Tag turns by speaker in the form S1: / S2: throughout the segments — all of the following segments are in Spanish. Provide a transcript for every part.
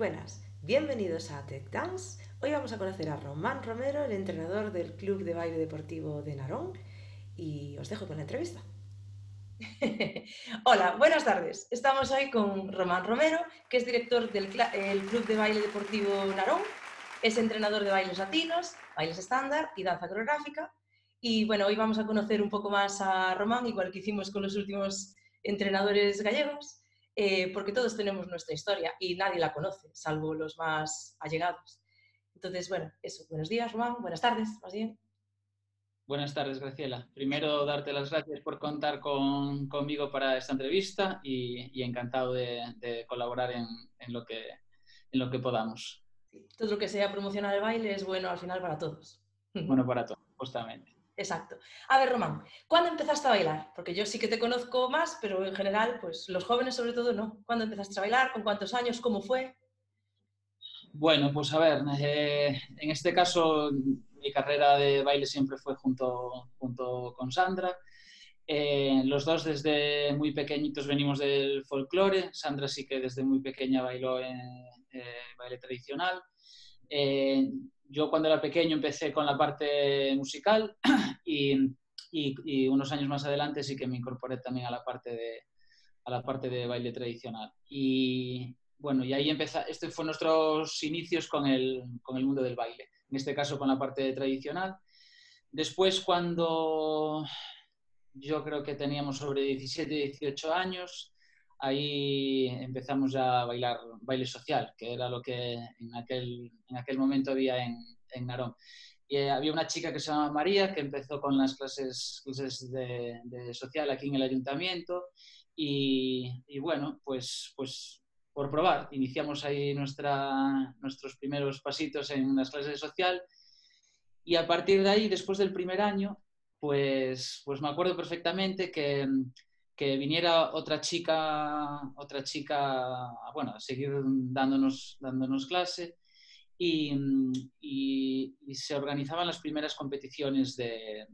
S1: Buenas. Bienvenidos a Tech Dance. Hoy vamos a conocer a Román Romero, el entrenador del Club de Baile Deportivo de Narón, y os dejo con la entrevista.
S2: Hola, buenas tardes. Estamos hoy con Román Romero, que es director del Club de Baile Deportivo Narón, es entrenador de bailes latinos, bailes estándar y danza coreográfica. Y bueno, hoy vamos a conocer un poco más a Román, igual que hicimos con los últimos entrenadores gallegos. Eh, porque todos tenemos nuestra historia y nadie la conoce, salvo los más allegados. Entonces, bueno, eso. Buenos días, Román. Buenas tardes, más bien.
S3: Buenas tardes, Graciela. Primero, darte las gracias por contar con, conmigo para esta entrevista y, encantado de, colaborar en, lo que, en lo que podamos.
S2: Todo lo que sea promocionar el baile es bueno al final para todos.
S3: Bueno para todos, justamente.
S2: Exacto. A ver, Román, ¿cuándo empezaste a bailar? Porque yo sí que te conozco más, pero en general, pues los jóvenes sobre todo no. ¿Cuándo empezaste a bailar? ¿Con cuántos años? ¿Cómo fue?
S3: Bueno, pues a ver, eh, en este caso mi carrera de baile siempre fue junto, junto con Sandra. Eh, los dos desde muy pequeñitos venimos del folclore. Sandra sí que desde muy pequeña bailó en eh, baile tradicional yo cuando era pequeño empecé con la parte musical y, y, unos años más adelante sí que me incorporé también a la parte de, a la parte de baile tradicional. Y bueno, y ahí empezó, este fue nuestros inicios con el, con el mundo del baile, en este caso con la parte tradicional. Después cuando yo creo que teníamos sobre 17, 18 años, ahí empezamos a bailar baile social, que era lo que en aquel, en aquel momento había en, en Narón. Y eh, había una chica que se llama María que empezó con las clases, clases de, social aquí en el ayuntamiento y, y, bueno, pues, pues por probar, iniciamos ahí nuestra, nuestros primeros pasitos en las clases de social y a partir de ahí, después del primer año, pues, pues me acuerdo perfectamente que que viniera otra chica, otra chica, bueno, a seguir dándonos, dándonos clase y, se organizaban las primeras competiciones de,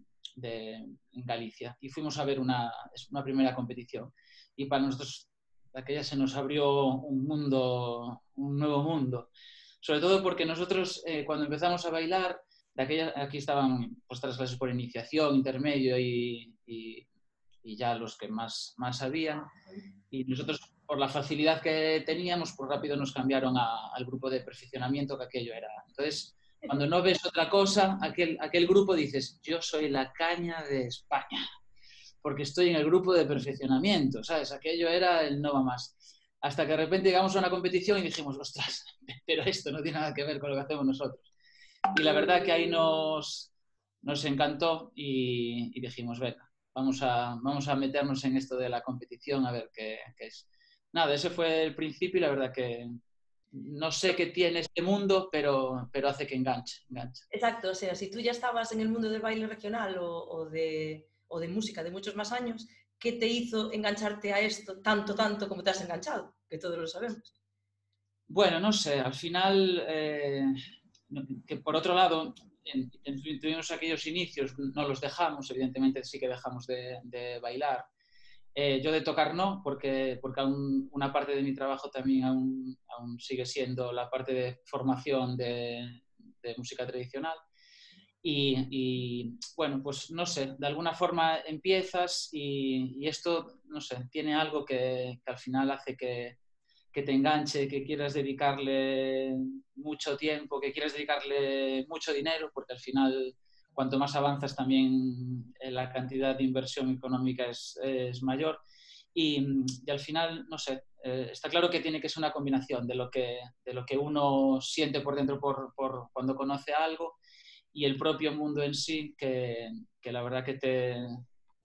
S3: en Galicia. Y fuimos a ver una, una primera competición. Y para nosotros aquella se nos abrió un mundo, un nuevo mundo, sobre todo porque nosotros eh, cuando empezamos a bailar, aquella, aquí estaban puestas clases por iniciación, intermedio y y ya los que más, más sabían. Y nosotros, por la facilidad que teníamos, pues rápido nos cambiaron al grupo de perfeccionamiento que aquello era. Entonces, cuando no ves otra cosa, aquel, aquel grupo dices, yo soy la caña de España, porque estoy en el grupo de perfeccionamiento, ¿sabes? Aquello era el no va más. Hasta que de repente llegamos a una competición y dijimos, ostras, pero esto no tiene nada que ver con lo que hacemos nosotros. Y la verdad que ahí nos, nos encantó y, y dijimos, venga, vamos a, vamos a meternos en esto de la competición a ver qué, es. Nada, ese fue el principio y la verdad que no sé qué tiene este mundo, pero, pero hace que enganche, enganche.
S2: Exacto, o sea, si tú ya estabas en el mundo del baile regional o, de, de música de muchos más años, ¿qué te hizo engancharte a esto tanto, tanto como te has enganchado? Que todos lo sabemos.
S3: Bueno, no sé, al final, eh, que por otro lado, tuvimos aquellos inicios, no los dejamos, evidentemente sí que dejamos de, bailar. Eh, yo de tocar no, porque, porque aún una parte de mi trabajo también aún, aún sigue siendo la parte de formación de, música tradicional. Y, bueno, pues no sé, de alguna forma empiezas y, y esto, no sé, tiene algo que, que al final hace que, que te enganche, que quieras dedicarle mucho tiempo, que quieras dedicarle mucho dinero, porque al final cuanto más avanzas también eh, la cantidad de inversión económica es, es mayor. Y, y, al final, no sé, eh, está claro que tiene que ser una combinación de lo que, de lo que uno siente por dentro por, por cuando conoce algo y el propio mundo en sí, que, que la verdad que te,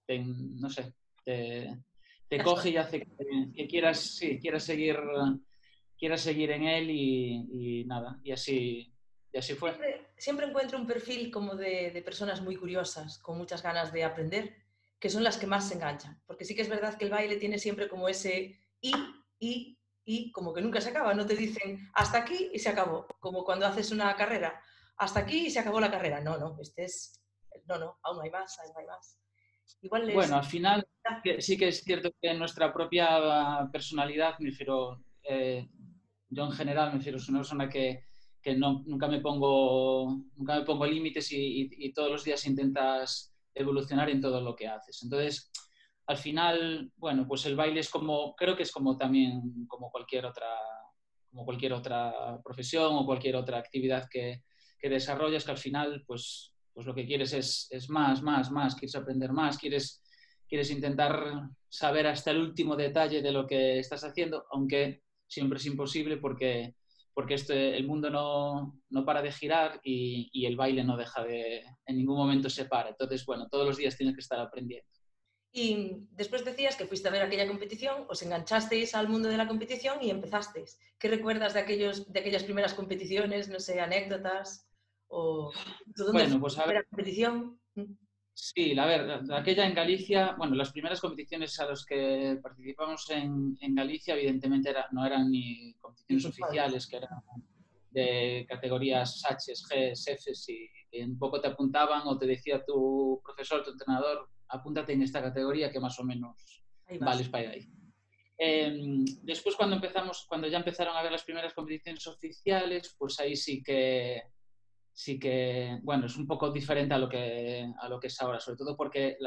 S3: te no sé, te, te coge y hace que, quieras, sí, quieras, seguir, quieras seguir en él y, nada, y así, y así fue.
S2: Siempre, encuentro un perfil como de, de, personas muy curiosas, con muchas ganas de aprender, que son las que más se enganchan, porque sí que es verdad que el baile tiene siempre como ese y, y, y, como que nunca se acaba, no te dicen hasta aquí y se acabó, como cuando haces una carrera, hasta aquí y se acabó la carrera, no, no, este es, no, no, aún hay más, aún hay más.
S3: Bueno, al final sí que es cierto que nuestra propia personalidad, me refiero, eh, yo en general me refiero, soy una persona que, que no, nunca me pongo, nunca me pongo límites y, y, todos los días intentas evolucionar en todo lo que haces. Entonces, al final, bueno, pues el baile es como, creo que es como también como cualquier otra, como cualquier otra profesión o cualquier otra actividad que, que desarrollas, que al final, pues, pues lo que quieres es, más, más, más, quieres aprender más, quieres, quieres intentar saber hasta el último detalle de lo que estás haciendo, aunque siempre es imposible porque, porque este, el mundo no, no para de girar y, y, el baile no deja de, en ningún momento se para. Entonces, bueno, todos los días tienes que estar aprendiendo.
S2: Y después decías que fuiste a ver aquella competición, os enganchasteis al mundo de la competición y empezasteis. ¿Qué recuerdas de, aquellos, de aquellas primeras competiciones? No sé, anécdotas o
S3: bueno, pues a
S2: ver, competición. Mm.
S3: Sí, a ver, aquella en Galicia, bueno, las primeras competiciones a las que participamos en, en Galicia, evidentemente era, no eran ni competiciones oficiales, que eran de categorías H, G, Fs y, y, un poco te apuntaban o te decía tu profesor, tu entrenador, apúntate en esta categoría que más o menos vales para ahí. Eh, después cuando empezamos, cuando ya empezaron a ver las primeras competiciones oficiales, pues ahí sí que sí que, bueno, es un poco diferente a lo que, a lo que es ahora, sobre todo porque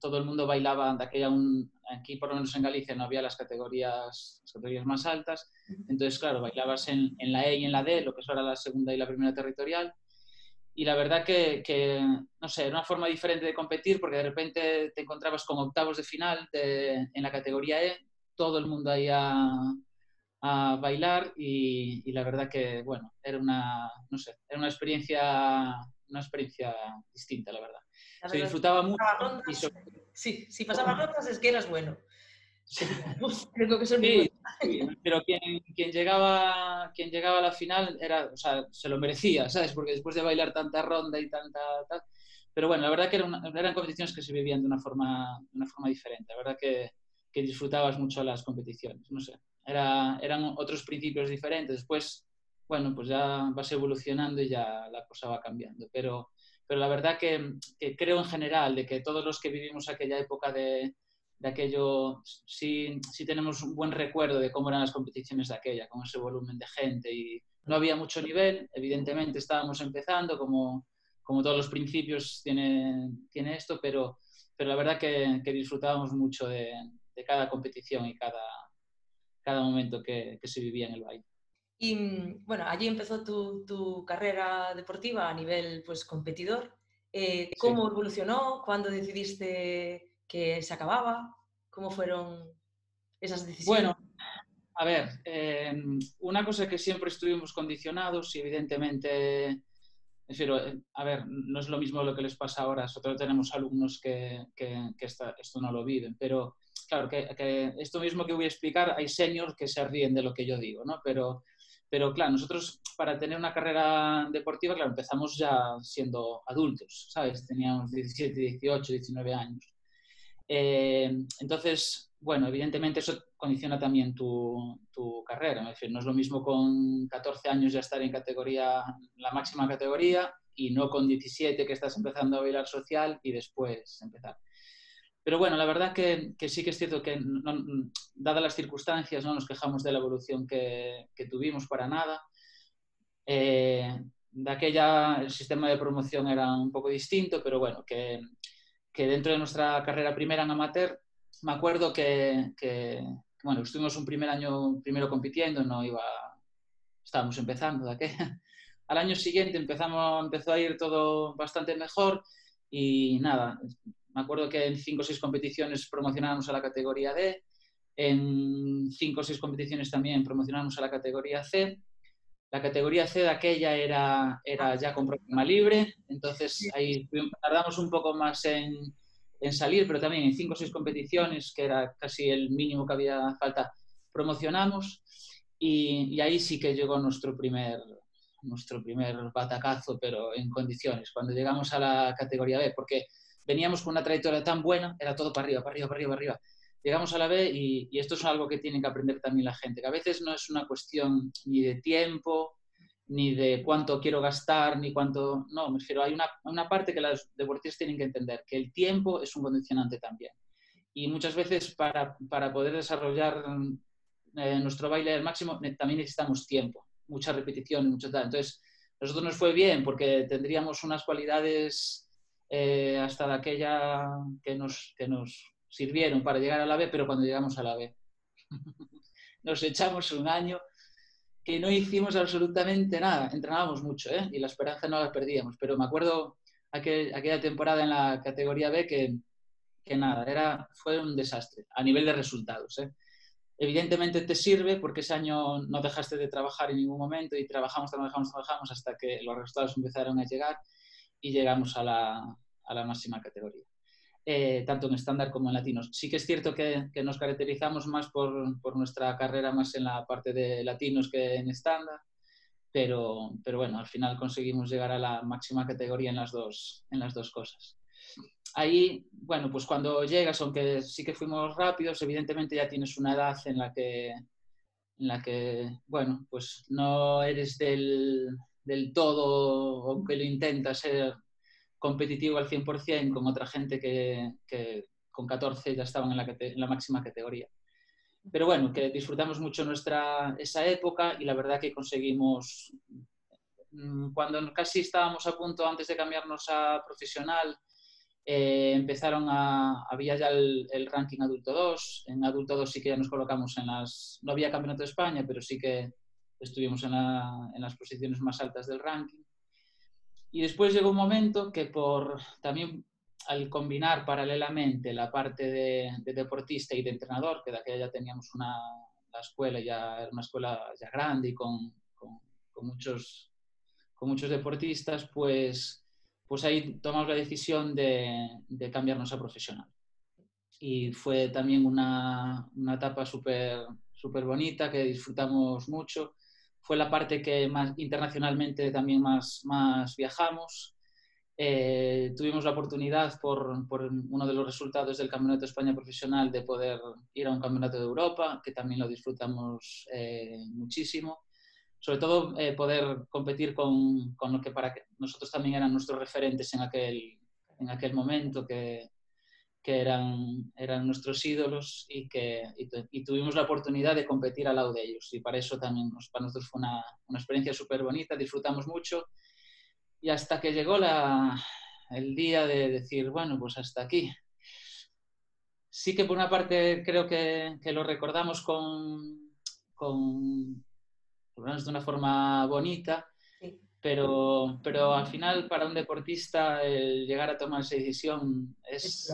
S3: todo el mundo bailaba de aquella, un, aquí por lo menos en Galicia no había las categorías, las categorías más altas, entonces claro, bailabas en, en, la E y en la D, lo que es ahora la segunda y la primera territorial, y la verdad que, que, no sé, era una forma diferente de competir porque de repente te encontrabas con octavos de final de, en la categoría E, todo el mundo ahí a, a bailar y, y, la verdad que, bueno, era una, no sé, era una experiencia, una experiencia distinta, la verdad. Se disfrutaba mucho.
S2: y sobre... Sí, si pasaba rondas es que eras bueno.
S3: Sí. Creo que son sí, sí, pero quien, quien, llegaba, quien llegaba a la final era, o sea, se lo merecía, ¿sabes? Porque después de bailar tanta ronda y tanta... Tal, pero bueno, la verdad que era una, eran competiciones que se vivían de una forma, de una forma diferente. La verdad que, que disfrutabas mucho las competiciones, no sé era, eran otros principios diferentes. Después, bueno, pues ya vas evolucionando y ya la cosa va cambiando. Pero, pero la verdad que, creo en general de que todos los que vivimos aquella época de, aquello, sí, sí tenemos un buen recuerdo de cómo eran las competiciones de aquella, con ese volumen de gente y no había mucho nivel, evidentemente estábamos empezando, como, como todos los principios tiene, tiene esto, pero, pero la verdad que, disfrutábamos mucho de, cada competición y cada, cada momento que, que, se vivía en el baile.
S2: Y mm, bueno, allí empezó tu, tu carrera deportiva a nivel pues, competidor. Eh, ¿Cómo sí. evolucionó? ¿Cuándo decidiste que se acababa? ¿Cómo fueron esas decisiones?
S3: Bueno, a ver, eh, una cosa que siempre estuvimos condicionados y evidentemente, decir, eh, a ver, no es lo mismo lo que les pasa ahora, nosotros tenemos alumnos que, que, que esta, esto no lo viven, pero claro, que, esto mismo que voy a explicar, hay seniors que se ríen de lo que yo digo, ¿no? Pero, pero claro, nosotros para tener una carrera deportiva, claro, empezamos ya siendo adultos, ¿sabes? Teníamos 17, 18, 19 años. Eh, entonces, bueno, evidentemente eso condiciona también tu, tu carrera. Es decir, no es lo mismo con 14 años ya estar en categoría, la máxima categoría, y no con 17 que estás empezando a bailar social y después empezar. Pero bueno, la verdad que, que sí que es cierto que, no, dadas las circunstancias, no nos quejamos de la evolución que, que tuvimos para nada. Eh, de aquella el sistema de promoción era un poco distinto, pero bueno, que, que dentro de nuestra carrera primera en amateur, me acuerdo que, que, bueno, estuvimos un primer año primero compitiendo, no iba, estábamos empezando de aquella. Al año siguiente empezamos, empezó a ir todo bastante mejor y nada, me acuerdo que en cinco o seis competiciones promocionábamos a la categoría D, en cinco o seis competiciones también promocionábamos a la categoría C. La categoría C de aquella era, era ya con programa libre, entonces ahí tardamos un poco más en, en salir, pero también en cinco o seis competiciones, que era casi el mínimo que había falta, promocionamos y, y, ahí sí que llegó nuestro primer, nuestro primer batacazo, pero en condiciones, cuando llegamos a la categoría B, porque veníamos con una trayectoria tan buena, era todo para arriba, para arriba, para arriba, para arriba. Llegamos a la B y, y, esto es algo que tiene que aprender también la gente, que a veces no es una cuestión ni de tiempo, ni de cuánto quiero gastar, ni cuánto... No, me refiero, hay una, una parte que los deportistas tienen que entender, que el tiempo es un condicionante también. Y muchas veces para, para poder desarrollar eh, nuestro baile al máximo también necesitamos tiempo, mucha repetición, mucho tal. Entonces, nosotros nos fue bien porque tendríamos unas cualidades eh, hasta de aquella que nos, que nos sirvieron para llegar a la B, pero cuando llegamos a la B nos echamos un año que no hicimos absolutamente nada. Entrenábamos mucho ¿eh? y la esperanza no la perdíamos, pero me acuerdo aquel, aquella temporada en la categoría B que, que, nada, era, fue un desastre a nivel de resultados. ¿eh? Evidentemente te sirve porque ese año no dejaste de trabajar en ningún momento y trabajamos, trabajamos, trabajamos hasta que los resultados empezaron a llegar y llegamos a la, a la máxima categoría. Eh, tanto en estándar como en latinos. Sí que es cierto que, nos caracterizamos más por, nuestra carrera más en la parte de latinos que en estándar, pero, pero bueno, al final conseguimos llegar a la máxima categoría en las dos, en las dos cosas. Ahí, bueno, pues cuando llegas, aunque sí que fuimos rápidos, evidentemente ya tienes una edad en la que, en la que bueno, pues no eres del, del todo, aunque lo intentas ser competitivo al 100% con otra gente que, que con 14 ya estaban en la, en la, máxima categoría. Pero bueno, que disfrutamos mucho nuestra, esa época y la verdad que conseguimos, mm, cuando casi estábamos a punto antes de cambiarnos a profesional, eh, empezaron a, había ya el, el, ranking adulto 2, en adulto 2 sí que ya nos colocamos en las, no había campeonato de España, pero sí que estuvimos en, la, en las posiciones más altas del ranking. Y después llegó un momento que por también al combinar paralelamente la parte de, deportista y de entrenador, que de aquella ya teníamos una la escuela, ya era una escuela ya grande y con, con, muchos, con muchos deportistas, pues, pues ahí tomamos la decisión de, de cambiarnos a profesional. Y fue también una, una etapa súper súper bonita que disfrutamos mucho fue la parte que más internacionalmente también más, más viajamos. Eh, tuvimos la oportunidad por, por, uno de los resultados del Campeonato de España Profesional de poder ir a un Campeonato de Europa, que también lo disfrutamos eh, muchísimo. Sobre todo eh, poder competir con, con, lo que para nosotros también eran nuestros referentes en aquel, en aquel momento, que, que eran, eran nuestros ídolos y que y, tuvimos la oportunidad de competir al lado de ellos. Y para eso también para nosotros fue una, una experiencia súper bonita, disfrutamos mucho. Y hasta que llegó la, el día de decir, bueno, pues hasta aquí. Sí que por una parte creo que, que lo recordamos con, con, por menos de una forma bonita, pero, pero al final para un deportista el llegar a tomar esa decisión es, es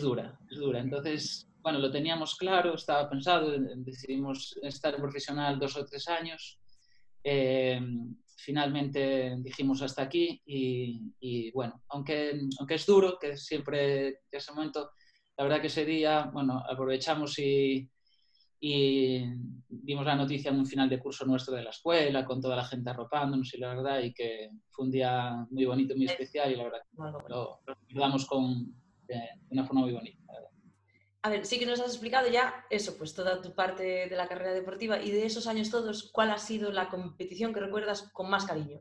S3: dura, es dura. Entonces, bueno, lo teníamos claro, estaba pensado, decidimos estar profesional dos o tres años. Eh, finalmente dijimos hasta aquí y, bueno, aunque, aunque es duro, que siempre en ese momento, la verdad que ese día, bueno, aprovechamos y, y dimos la noticia en un final de curso nuestro de la escuela, con toda la gente arropándonos y la verdad, y que fue un día muy bonito, muy especial y la verdad lo, lo recordamos con, de, una forma muy bonita.
S2: A ver, sí que nos has explicado ya eso, pues toda tu parte de la carrera deportiva y de esos años todos, ¿cuál ha sido la competición que recuerdas con más cariño?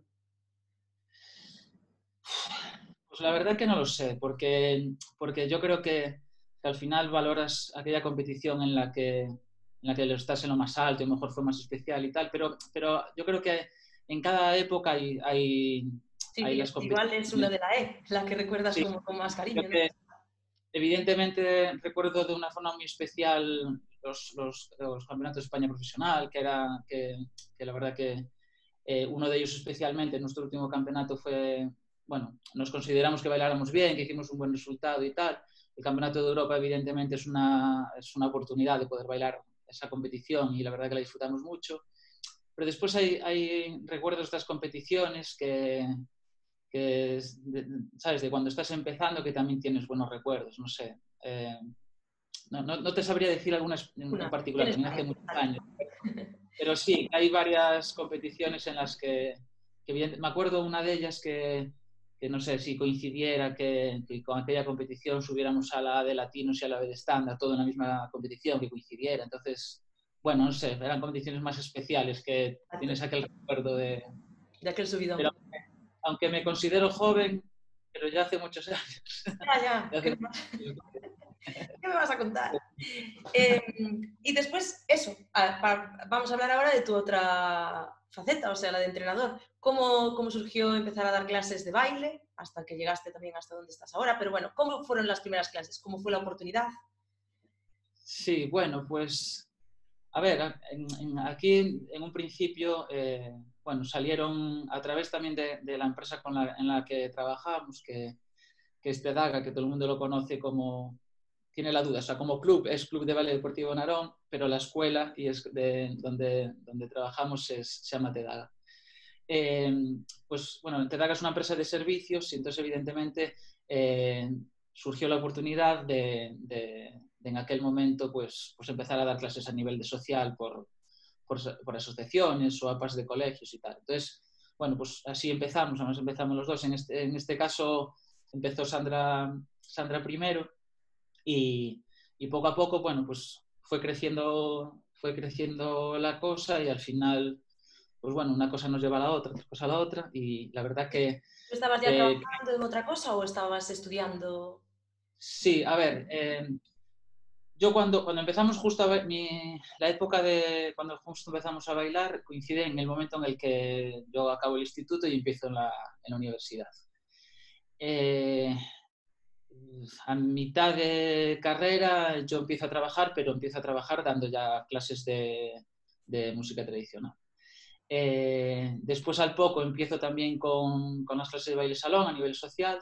S3: Pues la verdad que no lo sé, porque, porque yo creo que, al final valoras aquella competición en la que, en la que lo estás en lo más alto y mejor fue más especial y tal, pero, pero yo creo que en cada época hay, hay,
S2: las Igual es una de la E, la que recuerdas con, más cariño
S3: evidentemente recuerdo de una forma muy especial los, los, los campeonatos de España profesional, que, era, que, que la verdad que eh, uno de ellos especialmente, nuestro último campeonato fue, bueno, nos consideramos que bailáramos bien, que hicimos un buen resultado y tal. El Campeonato de Europa evidentemente es una, es una oportunidad de poder bailar esa competición y la verdad que la disfrutamos mucho. Pero después hay, hay recuerdos de estas competiciones que, que sabes, de cuando estás empezando que también tienes buenos recuerdos, no sé. Eh, no, no, te sabría decir alguna en particular, hace muchos años. Pero sí, hay varias competiciones en las que, que me acuerdo una de ellas que, que no sé si coincidiera que, que, con aquella competición subiéramos a la de latinos y a la de estándar, todo en la misma competición, que coincidiera. Entonces, bueno, no sé, eran competiciones más especiales que tienes aquel recuerdo de...
S2: De aquel subido
S3: aunque me considero joven, pero ya hace muchos años.
S2: Ya, ya. ¿Qué me vas a contar? Eh, y después, eso, vamos a hablar ahora de tu otra faceta, o sea, la de entrenador. ¿Cómo, ¿Cómo surgió empezar a dar clases de baile hasta que llegaste también hasta donde estás ahora? Pero bueno, ¿cómo fueron las primeras clases? ¿Cómo fue la oportunidad?
S3: Sí, bueno, pues a ver, aquí en un principio, eh, bueno, salieron a través también de, la empresa con la, en la que trabajamos, que, que es Tedaga, que todo el mundo lo conoce como, tiene la duda, o sea, como club es Club de Baile Deportivo Narón, pero la escuela y es de, donde, donde trabajamos es, se llama Tedaga. Eh, pues bueno, Tedaga es una empresa de servicios y entonces evidentemente eh, surgió la oportunidad de, en aquel momento pues, pues empezar a dar clases a nivel de social por, por, asociaciones o APAS de colegios y tal. Entonces, bueno, pues así empezamos, además empezamos los dos. En este, en este caso empezó Sandra, Sandra primero y, y, poco a poco, bueno, pues fue creciendo, fue creciendo la cosa y al final, pues bueno, una cosa nos lleva a la otra, otra cosa a la otra y la verdad que...
S2: ¿Tú estabas ya trabajando en otra cosa o estabas estudiando?
S3: Sí, a ver, eh, yo cuando, cuando empezamos justo a ver, la época de cuando justo empezamos a bailar coincide en el momento en el que yo acabo el instituto y empiezo en la, en la universidad. Eh, a mitad de carrera yo empiezo a trabajar, pero empiezo a trabajar dando ya clases de, de música tradicional. Eh, después al poco empiezo también con, con, las clases de baile salón a nivel social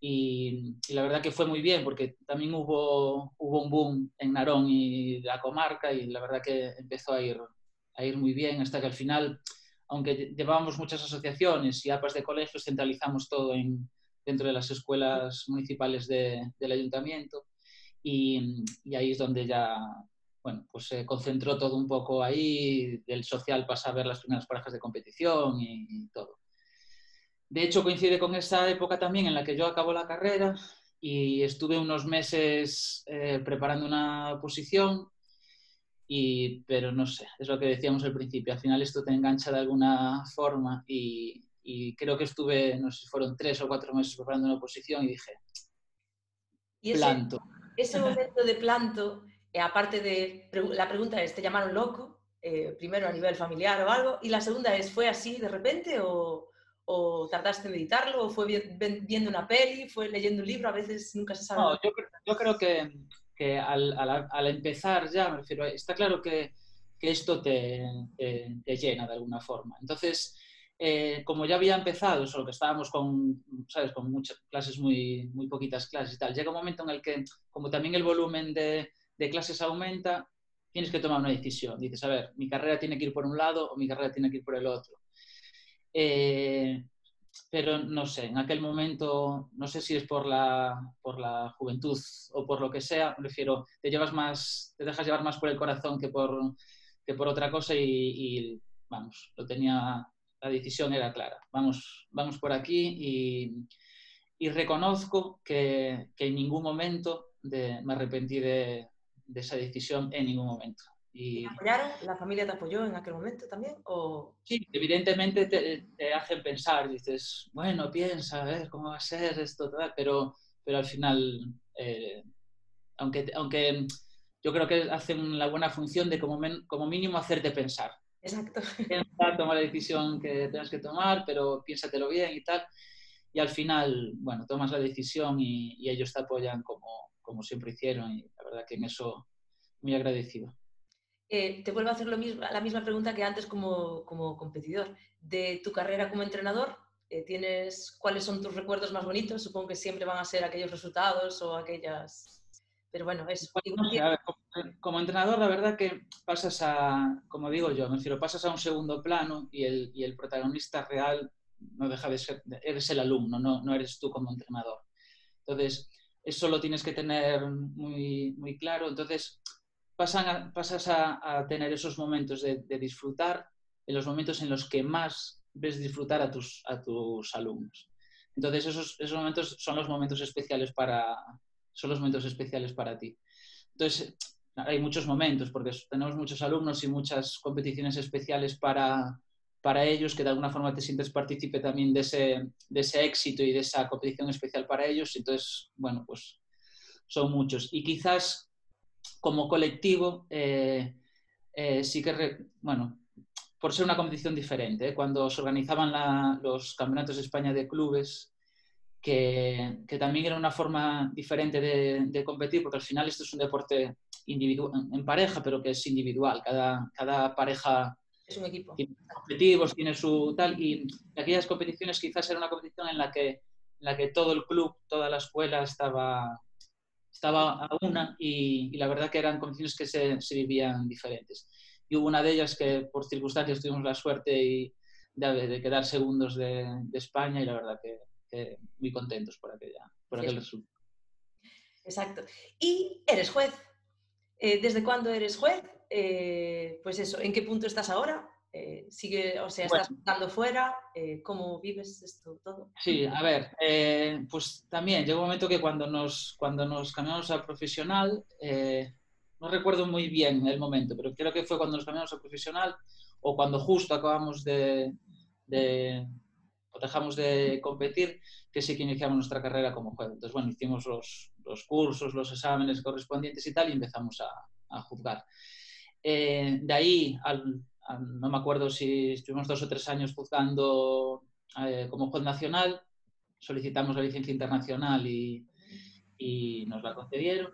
S3: y, la verdad que fue muy bien porque también hubo, hubo un boom en Narón y la comarca y la verdad que empezó a ir, a ir muy bien hasta que al final, aunque llevábamos muchas asociaciones y APAS de colegios, centralizamos todo en, dentro de las escuelas municipales de, del ayuntamiento y, ahí es donde ya bueno, pues se concentró todo un poco ahí, del social pasa a ver las primeras parejas de competición y todo. De hecho, coincide con esa época también en la que yo acabo la carrera y estuve unos meses eh, preparando una posición, y, pero no sé, es lo que decíamos al principio, al final esto te engancha de alguna forma y, creo que estuve, no sé si fueron tres o cuatro meses preparando una posición y dije,
S2: ¿Y ese, planto. Ese momento de planto, eh, aparte de, la pregunta es, ¿te llamaron loco? Eh, primero a nivel familiar o algo, y la segunda es, ¿fue así de repente o, o tardaste en editarlo, o fue viendo una peli, fue leyendo un libro, a veces nunca se sabe.
S3: No, yo, creo que, que al, al, empezar ya, me refiero, está claro que, que esto te, te, llena de alguna forma. Entonces, eh, como ya había empezado, solo que estábamos con, ¿sabes? con muchas clases, muy, muy poquitas clases y tal, llega un momento en el que, como también el volumen de, de clases aumenta, tienes que tomar una decisión. Dices, a ver, mi carrera tiene que ir por un lado o mi carrera tiene que ir por el otro. Eh, pero no sé, en aquel momento, no sé si es por la, por la juventud o por lo que sea, prefiero, te llevas más, te dejas llevar más por el corazón que por, que por otra cosa y, vamos, lo tenía, la decisión era clara, vamos, vamos por aquí y, y reconozco que, que, en ningún momento me arrepentí de, de esa decisión, en ningún momento.
S2: Y... apoyaron? ¿La familia te apoyó en aquel momento también? O...
S3: Sí, evidentemente te, hacen pensar, dices, bueno, piensa, a ver cómo va a ser esto, pero, pero al final, eh, aunque, aunque yo creo que hacen la buena función de como, como mínimo hacerte pensar.
S2: Exacto.
S3: Piensa, toma la decisión que tengas que tomar, pero piénsatelo bien y tal. Y al final, bueno, tomas la decisión y, y ellos te apoyan como, como siempre hicieron y la verdad que en eso muy agradecido.
S2: Eh, te vuelvo a hacer lo mismo, la misma pregunta que antes como, como competidor. De tu carrera como entrenador, eh, ¿tienes cuáles son tus recuerdos más bonitos? Supongo que siempre van a ser aquellos resultados o aquellas... Pero bueno, es...
S3: como, entrenador, la verdad que pasas a, como digo yo, me refiero, pasas a un segundo plano y el, y el protagonista real no deja de ser, eres el alumno, no, no eres tú como entrenador. Entonces, eso lo tienes que tener muy, muy claro. Entonces, pasas a, tener esos momentos de, disfrutar, en los momentos en los que más ves disfrutar a tus, alumnos. Entonces esos, esos momentos son los momentos especiales para, son los momentos especiales para ti. Entonces hay muchos momentos porque tenemos muchos alumnos y muchas competiciones especiales para, para ellos, que de alguna forma te sientes partícipe también de ese, de ese éxito y de esa competición especial para ellos. Entonces, bueno, pues son muchos. Y quizás como colectivo eh, eh, sí que, bueno, por ser una competición diferente, ¿eh? cuando se organizaban los campeonatos de España de clubes, que, también era una forma diferente de, competir, porque al final esto es un deporte individual, en pareja, pero que es individual. Cada, cada pareja
S2: es un equipo.
S3: tiene objetivos, tiene su tal, y aquellas competiciones quizás era una competición en la que, en la que todo el club, toda la escuela estaba, estaba a una y, la verdad que eran competiciones que se, se, vivían diferentes. Y hubo una de ellas que por circunstancias tuvimos la suerte y de, de quedar segundos de, de España y la verdad que muy contentos por, aquella, por aquel resultado.
S2: Exacto. Y eres juez. Eh, ¿Desde cuándo eres juez? Eh, pues eso, ¿en qué punto estás ahora? Eh, sigue, o sea, estás bueno. fuera, ¿cómo vives esto todo?
S3: Sí, a ver, pues también llegó un momento que cuando nos, cuando nos cambiamos a profesional, no recuerdo muy bien el momento, pero creo que fue cuando nos cambiamos a profesional o cuando justo acabamos de, o dejamos de competir, que sí que iniciamos nuestra carrera como juez. Entonces, bueno, hicimos los, los cursos, los exámenes correspondientes y tal, y empezamos a, a juzgar. Eh, de ahí, al, no me acuerdo si estuvimos dos o tres años juzgando eh, como juez nacional, solicitamos la licencia internacional y, y nos la concedieron.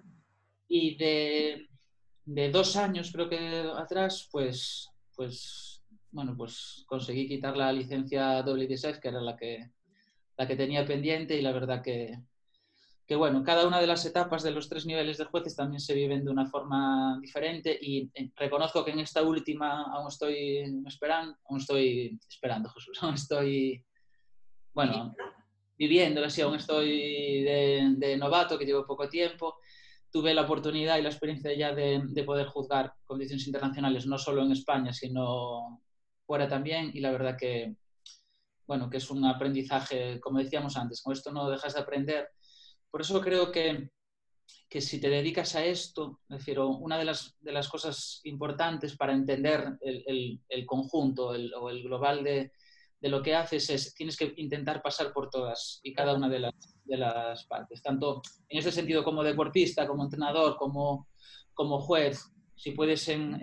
S3: Y de, de, dos años, creo que atrás, pues, pues bueno, pues conseguí quitar la licencia WDSF, que era la que, la que tenía pendiente y la verdad que, que, bueno, cada una de las etapas de los tres niveles de jueces también se viven de una forma diferente y eh, reconozco que en esta última aún estoy esperando, aún estoy esperando, Jesús, aún estoy, bueno, viviendo, así, aún estoy de, de, novato, que llevo poco tiempo. Tuve la oportunidad y la experiencia ya de, de poder juzgar condiciones internacionales, no solo en España, sino fuera también y la verdad que, bueno, que es un aprendizaje, como decíamos antes, con esto no dejas de aprender. Por eso creo que, que si te dedicas a esto, refiero, una de las, de las cosas importantes para entender el, el, conjunto o el global de, de, lo que haces es, tienes que intentar pasar por todas y cada una de las, de las partes, tanto en ese sentido como deportista, como entrenador, como, como juez, si puedes en,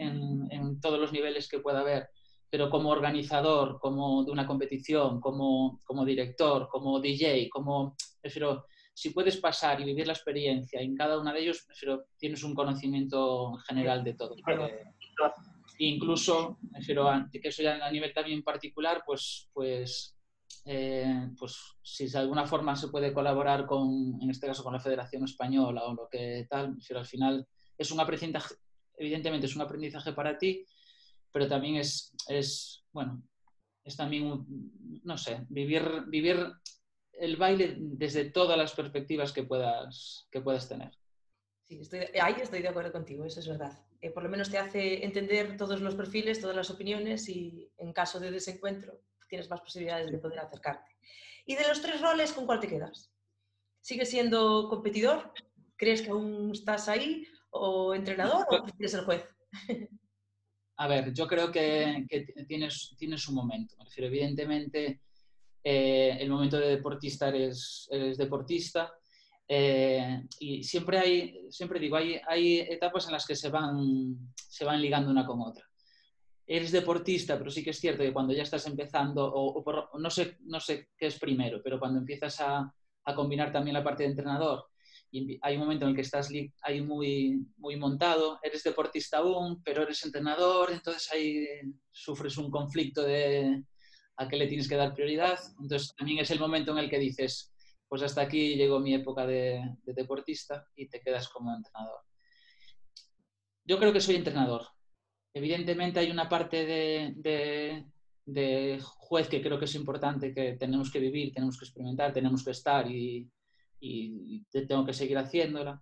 S3: en, todos los niveles que pueda haber pero como organizador, como de una competición, como, como director, como DJ, como, prefiero, si puedes pasar y vivir la experiencia en cada uno de ellos, prefiero, tienes un conocimiento general de todo. Eh, incluso, prefiero, que eso ya a nivel también particular, pues, pues, eh, pues si de alguna forma se puede colaborar con, en este caso con la Federación Española o lo que tal, prefiero, al final es un aprendizaje, evidentemente es un aprendizaje para ti, pero también es, es bueno, es también, no sé, vivir, vivir el baile desde todas las perspectivas que puedas, que puedas tener.
S2: Sí, estoy, ahí estoy de acuerdo contigo, eso es verdad. Eh, por lo menos te hace entender todos los perfiles, todas las opiniones y en caso de desencuentro tienes más posibilidades de poder acercarte. Y de los tres roles, ¿con cuál te quedas? ¿Sigues siendo competidor? ¿Crees que aún estás ahí? ¿O entrenador? ¿O prefieres el juez?
S3: A ver, yo creo que, que tienes, tienes un momento. Me refiero, evidentemente, eh, el momento de deportista eres, eres deportista. Eh, y siempre hay, siempre digo, hay, hay etapas en las que se van, se van ligando una con otra. Eres deportista, pero sí que es cierto que cuando ya estás empezando, o, o no, sé, no sé qué es primero, pero cuando empiezas a, a combinar también la parte de entrenador, y hay un momento en el que estás ahí muy, muy montado, eres deportista aún, pero eres entrenador, entonces ahí sufres un conflicto de a qué le tienes que dar prioridad. Entonces también es el momento en el que dices, pues hasta aquí llegó mi época de, deportista y te quedas como entrenador. Yo creo que soy entrenador. Evidentemente hay una parte de, de juez que creo que es importante, que tenemos que vivir, tenemos que experimentar, tenemos que estar y, y tengo que seguir haciéndola,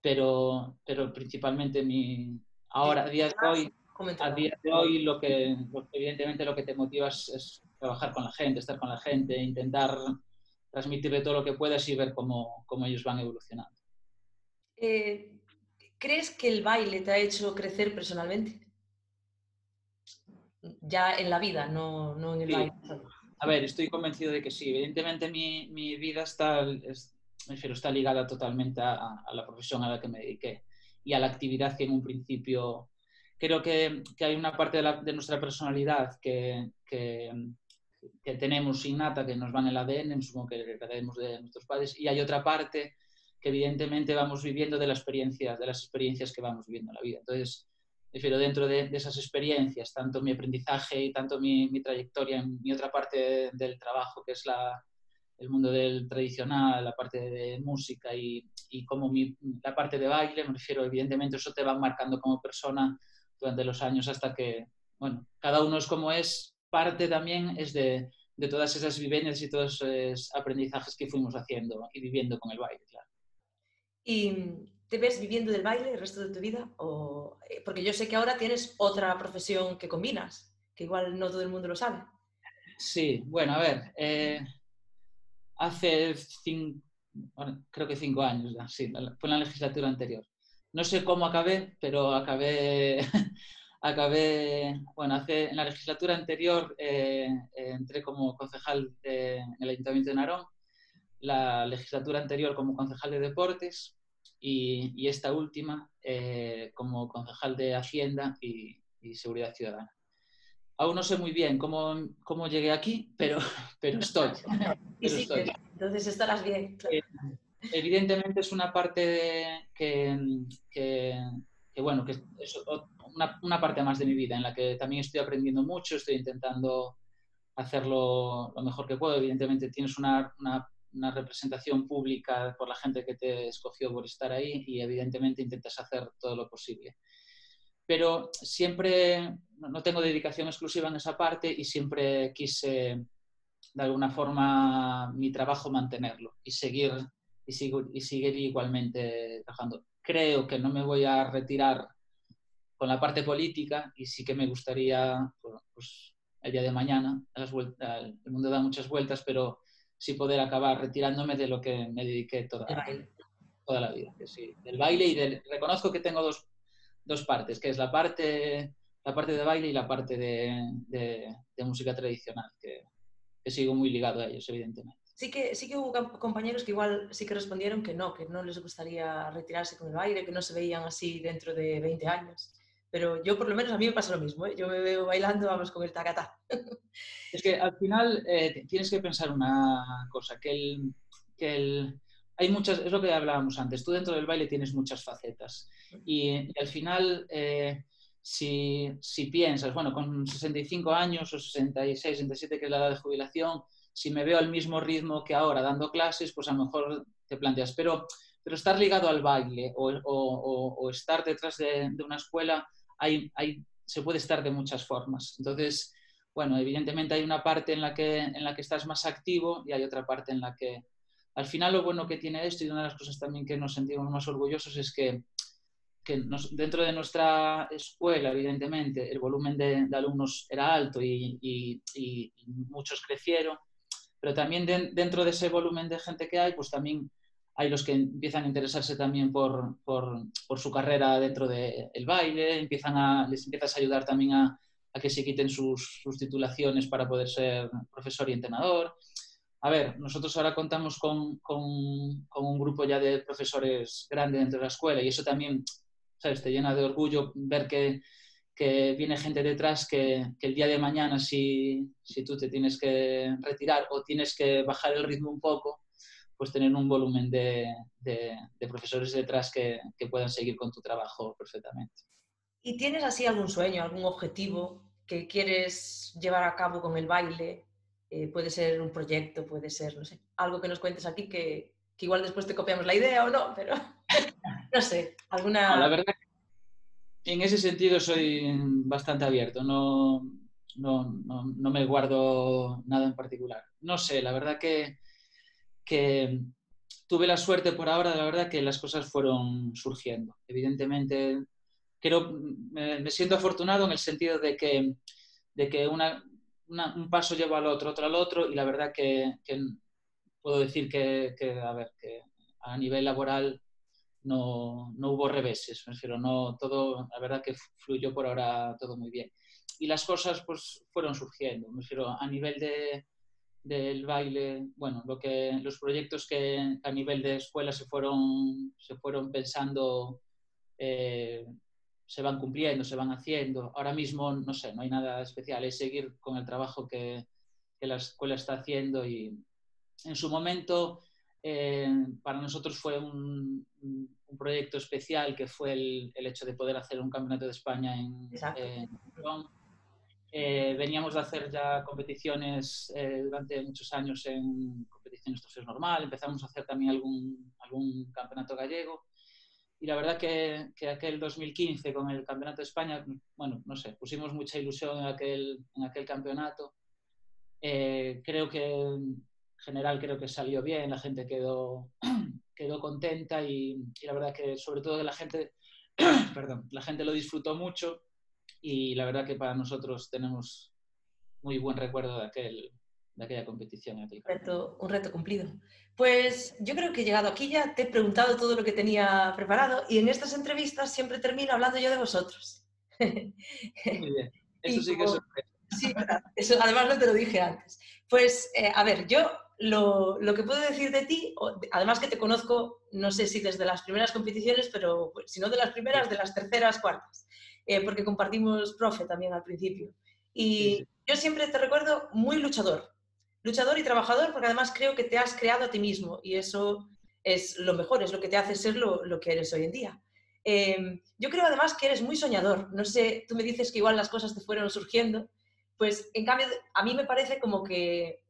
S3: pero, pero principalmente mi, ahora, a día de hoy, a día de hoy lo que, evidentemente lo que te motiva es, trabajar con la gente, estar con la gente, intentar transmitirle todo lo que puedas y ver cómo, cómo ellos van evolucionando.
S2: Eh, ¿Crees que el baile te ha hecho crecer personalmente? Ya en la vida, no, no en el baile.
S3: A ver, estoy convencido de que sí. Evidentemente mi, mi vida está, me refiero, está ligada totalmente a, a, la profesión a la que me dediqué y a la actividad que en un principio creo que, que hay una parte de, la, de nuestra personalidad que, que, que, tenemos innata, que nos va en el ADN, supongo que heredamos de nuestros padres, y hay otra parte que evidentemente vamos viviendo de, la experiencia, de las experiencias que vamos viviendo en la vida. Entonces, prefiero dentro de, de, esas experiencias, tanto mi aprendizaje y tanto mi, mi trayectoria en mi otra parte del trabajo, que es la, el mundo del tradicional, la parte de música y, y como mi, la parte de baile, me refiero, evidentemente eso te va marcando como persona durante los años hasta que, bueno, cada uno es como es, parte también es de, de todas esas vivencias y todos esos aprendizajes que fuimos haciendo y viviendo con el baile, claro.
S2: ¿Y te ves viviendo del baile el resto de tu vida? O, eh, porque yo sé que ahora tienes otra profesión que combinas, que igual no todo el mundo lo sabe.
S3: Sí, bueno, a ver, eh, hace cinco, bueno, creo que cinco años sí, fue en la legislatura anterior. No sé cómo acabé, pero acabé, acabé, bueno, hace, en la legislatura anterior eh, entré como concejal de, en el Ayuntamiento de Narón, la legislatura anterior como concejal de deportes y, y esta última eh, como concejal de Hacienda y, y, Seguridad Ciudadana. Aún no sé muy bien cómo, cómo llegué aquí, pero, pero estoy.
S2: y sí, estoy. entonces estarás bien. Claro.
S3: Eh, evidentemente es una parte que, que, que bueno, que es una, una, parte más de mi vida en la que también estoy aprendiendo mucho, estoy intentando hacerlo lo mejor que puedo. Evidentemente tienes una, una una representación pública por la gente que te escogió por estar ahí y evidentemente intentas hacer todo lo posible. Pero siempre no tengo dedicación exclusiva en esa parte y siempre quise de alguna forma mi trabajo mantenerlo y seguir, y sigo, y seguir igualmente trabajando. Creo que no me voy a retirar con la parte política y sí que me gustaría, pues, el día de mañana, el mundo da muchas vueltas, pero sí poder acabar retirándome de lo que me dediqué toda, toda la vida. Que sí, del baile y del... Reconozco que tengo dos, dos partes, que es la parte, la parte de baile y la parte de, de, de música tradicional, que, que, sigo muy ligado a ellos, evidentemente.
S2: Sí que, sí que hubo compañeros que igual sí que respondieron que no, que no les gustaría retirarse con el baile, que no se veían así dentro de 20 años. Pero yo, por lo menos, a mí me pasa lo mismo. ¿eh? Yo me veo bailando, vamos, con el tacatá.
S3: Es que al final eh, tienes que pensar una cosa, que el, que el, hay muchas, es lo que hablábamos antes, tú dentro del baile tienes muchas facetas y, y al final eh, si, si, piensas, bueno, con 65 años o 66, 67 que es la edad de jubilación, si me veo al mismo ritmo que ahora dando clases, pues a lo mejor te planteas, pero, pero estar ligado al baile o, o, o, o estar detrás de, de una escuela, hay, hay, se puede estar de muchas formas. Entonces, bueno, evidentemente hay una parte en la, que, en la que estás más activo y hay otra parte en la que... Al final lo bueno que tiene esto y una de las cosas también que nos sentimos más orgullosos es que, que nos, dentro de nuestra escuela, evidentemente, el volumen de, de alumnos era alto y, y, y, muchos crecieron, pero también de, dentro de ese volumen de gente que hay, pues también hay los que empiezan a interesarse también por, por, por su carrera dentro del de baile, empiezan a, les empiezas a ayudar también a, a que se quiten sus, sus, titulaciones para poder ser profesor y entrenador. A ver, nosotros ahora contamos con, con, con, un grupo ya de profesores grande dentro de la escuela y eso también, ¿sabes? Te llena de orgullo ver que, que viene gente detrás que, que, el día de mañana si, si tú te tienes que retirar o tienes que bajar el ritmo un poco, pues tener un volumen de, de, profesores detrás que, que puedan seguir con tu trabajo perfectamente.
S2: ¿Y tienes así algún sueño, algún objetivo que quieres llevar a cabo con el baile? Eh, puede ser un proyecto, puede ser, no sé, algo que nos cuentes aquí que, que igual después te copiamos la idea o no, pero no sé, alguna...
S3: No, la verdad en ese sentido soy bastante abierto, no, no, no, no, me guardo nada en particular. No sé, la verdad que, que tuve la suerte por ahora, la verdad que las cosas fueron surgiendo. Evidentemente creo, me, siento afortunado en el sentido de que, de que una, un paso lleva al otro, otro al otro, y la verdad que, que puedo decir que, que, a ver, que a nivel laboral no, no hubo reveses, me refiero, no, todo, la verdad que fluyó por ahora todo muy bien. Y las cosas pues fueron surgiendo, me refiero, a nivel de, del baile, bueno, lo que, los proyectos que a nivel de escuela se fueron, se fueron pensando, eh, se van cumpliendo, se van haciendo. Ahora mismo, no sé, no hay nada especial, es seguir con el trabajo que, que la escuela está haciendo y en su momento eh, para nosotros fue un, un, proyecto especial que fue el, el, hecho de poder hacer un campeonato de España en, en eh, veníamos de hacer ya competiciones eh, durante muchos años en competiciones trofeos normal, empezamos a hacer también algún, algún campeonato gallego. Y la verdad que, que, aquel 2015 con el campeonato de España, bueno, no sé, pusimos mucha ilusión en aquel, en aquel campeonato. Eh, creo que general creo que salió bien, la gente quedó, quedó contenta y, y la verdad que sobre todo que la gente, perdón, la gente lo disfrutó mucho y la verdad que para nosotros tenemos muy buen recuerdo de, aquel, de aquella competición.
S2: Un reto, un reto cumplido. Pues yo creo que he llegado aquí ya te he preguntado todo lo que tenía preparado y en estas entrevistas siempre termino hablando yo de vosotros.
S3: Muy bien, eso sí que es sorpresa.
S2: Sí, eso además no te lo dije antes. Pues, eh, a ver, yo lo, lo, que puedo decir de ti, además que te conozco, no sé si desde las primeras competiciones, pero pues, si no de las primeras, de las terceras, cuartas. Eh, porque compartimos profe también al principio. Y sí. yo siempre te recuerdo muy luchador, luchador y trabajador, porque además creo que te has creado a ti mismo y eso es lo mejor, es lo que te hace ser lo, lo que eres hoy en día. Eh, yo creo además que eres muy soñador, no sé, tú me dices que igual las cosas te fueron surgiendo, pues en cambio a mí me parece como que,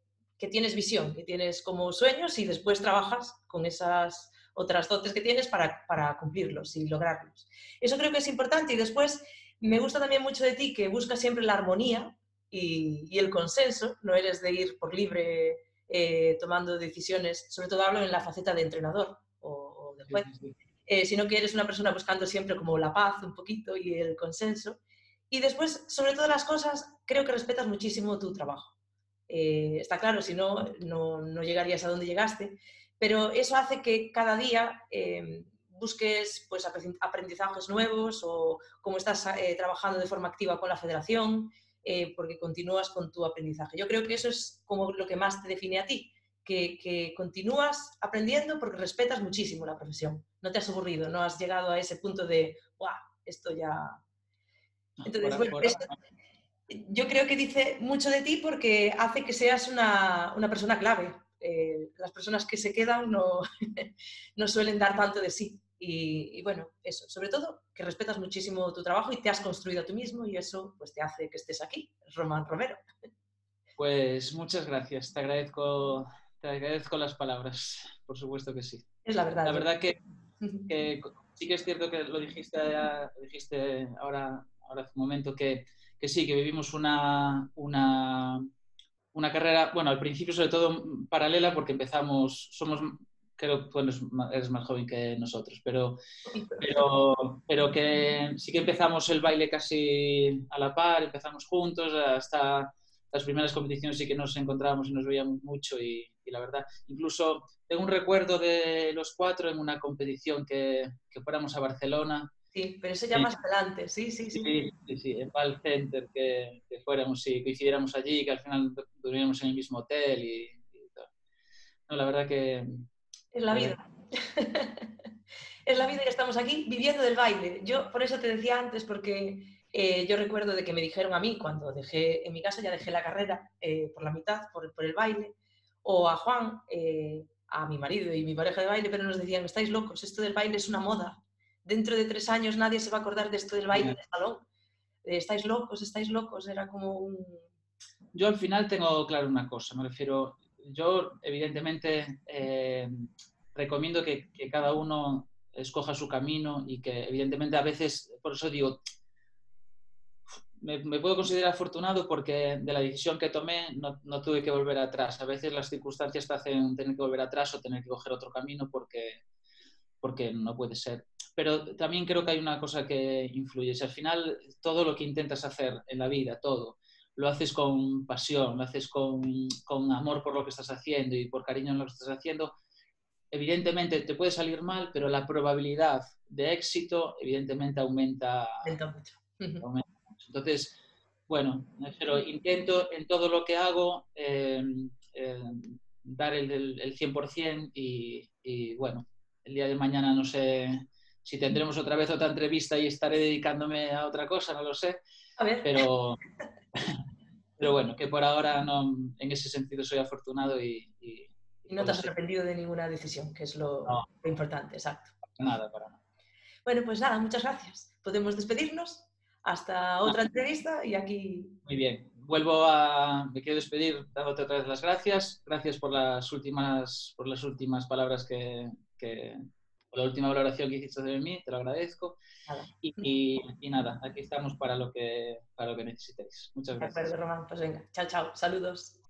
S2: que tienes visión, que tienes como sueños y después trabajas con esas otras dotes que tienes para, para cumplirlos y lograrlos. Eso creo que es importante y después me gusta también mucho de ti que buscas siempre la armonía y, y el consenso, no eres de ir por libre eh, tomando decisiones, sobre todo hablo en la faceta de entrenador o, o de juez, sí, sí, sí. Eh, sino que eres una persona buscando siempre como la paz un poquito y el consenso. Y después, sobre todas las cosas, creo que respetas muchísimo tu trabajo. Eh, está claro, si no, no, no llegarías a donde llegaste, pero eso hace que cada día eh, busques pues, aprendizajes nuevos o cómo estás eh, trabajando de forma activa con la federación, eh, porque continúas con tu aprendizaje. Yo creo que eso es como lo que más te define a ti, que, que, continúas aprendiendo porque respetas muchísimo la profesión. No te has aburrido, no has llegado a ese punto de, ¡guau! Esto ya... Entonces, bueno, esto, yo creo que dice mucho de ti porque hace que seas una, una persona clave eh, las personas que se quedan no, no suelen dar tanto de sí. Y, y, bueno, eso, sobre todo que respetas muchísimo tu trabajo y te has construido a tú mismo y eso pues te hace que estés aquí, Román Romero.
S3: Pues muchas gracias, te agradezco, te agradezco las palabras, por supuesto que sí.
S2: Es la verdad.
S3: La verdad que, que sí que es cierto que lo dijiste, dijiste ahora, ahora hace un momento, que, que sí, que vivimos una, una una carrera, bueno, al principio sobre todo paralela porque empezamos, somos, creo que bueno, eres más joven que nosotros, pero, pero, pero que sí que empezamos el baile casi a la par, empezamos juntos, hasta las primeras competiciones sí que nos encontrábamos y nos veíamos mucho y, y la verdad, incluso tengo un recuerdo de los cuatro en una competición que, que fuéramos a Barcelona
S2: Sí, pero eso ya más adelante, sí, sí, sí.
S3: Sí, sí, sí, en Val Center, que, que fuéramos, sí, coincidiéramos allí, que al final durmiéramos en el mismo hotel y, y todo. No, la verdad que...
S2: Es la vida. es la vida y estamos aquí viviendo del baile. Yo por eso te decía antes, porque eh, yo recuerdo de que me dijeron a mí, cuando dejé, en mi caso ya dejé la carrera eh, por la mitad, por, por, el baile, o a Juan, eh, a mi marido y mi pareja de baile, pero nos decían, estáis locos, esto del baile es una moda, dentro de tres años nadie se va a acordar de esto del baile de salón. Estáis locos, estáis locos, era como un...
S3: Yo al final tengo claro una cosa, me refiero, yo evidentemente eh, recomiendo que, que, cada uno escoja su camino y que evidentemente a veces, por eso digo, me, me puedo considerar afortunado porque de la decisión que tomé no, no, tuve que volver atrás. A veces las circunstancias te hacen tener que volver atrás o tener que coger otro camino porque, porque no puede ser pero también creo que hay una cosa que influye. Si al final todo lo que intentas hacer en la vida, todo, lo haces con pasión, lo haces con, con, amor por lo que estás haciendo y por cariño en lo que estás haciendo, evidentemente te puede salir mal, pero la probabilidad de éxito evidentemente aumenta,
S2: aumenta mucho.
S3: Aumenta mucho. Entonces, bueno, pero intento en todo lo que hago eh, eh, dar el, el, 100% y, y, bueno, el día de mañana no sé si tendremos otra vez otra entrevista y estaré dedicándome a otra cosa, no lo sé.
S2: A ver.
S3: Pero, pero bueno, que por ahora no, en ese sentido soy afortunado y...
S2: Y, no te has arrepentido de ninguna decisión, que es lo, lo importante, exacto.
S3: Nada, para nada.
S2: Bueno, pues nada, muchas gracias. Podemos despedirnos. Hasta otra entrevista y aquí.
S3: Muy bien. Vuelvo a. Me quiero despedir dándote otra vez las gracias. Gracias por las últimas, por las últimas palabras que, que por la última valoración que hiciste de mí, te lo agradezco. Y, y, nada, aquí estamos para lo que, para lo que necesitéis. Muchas gracias.
S2: Acuerdo, Román. Pues venga, chao, chao. Saludos.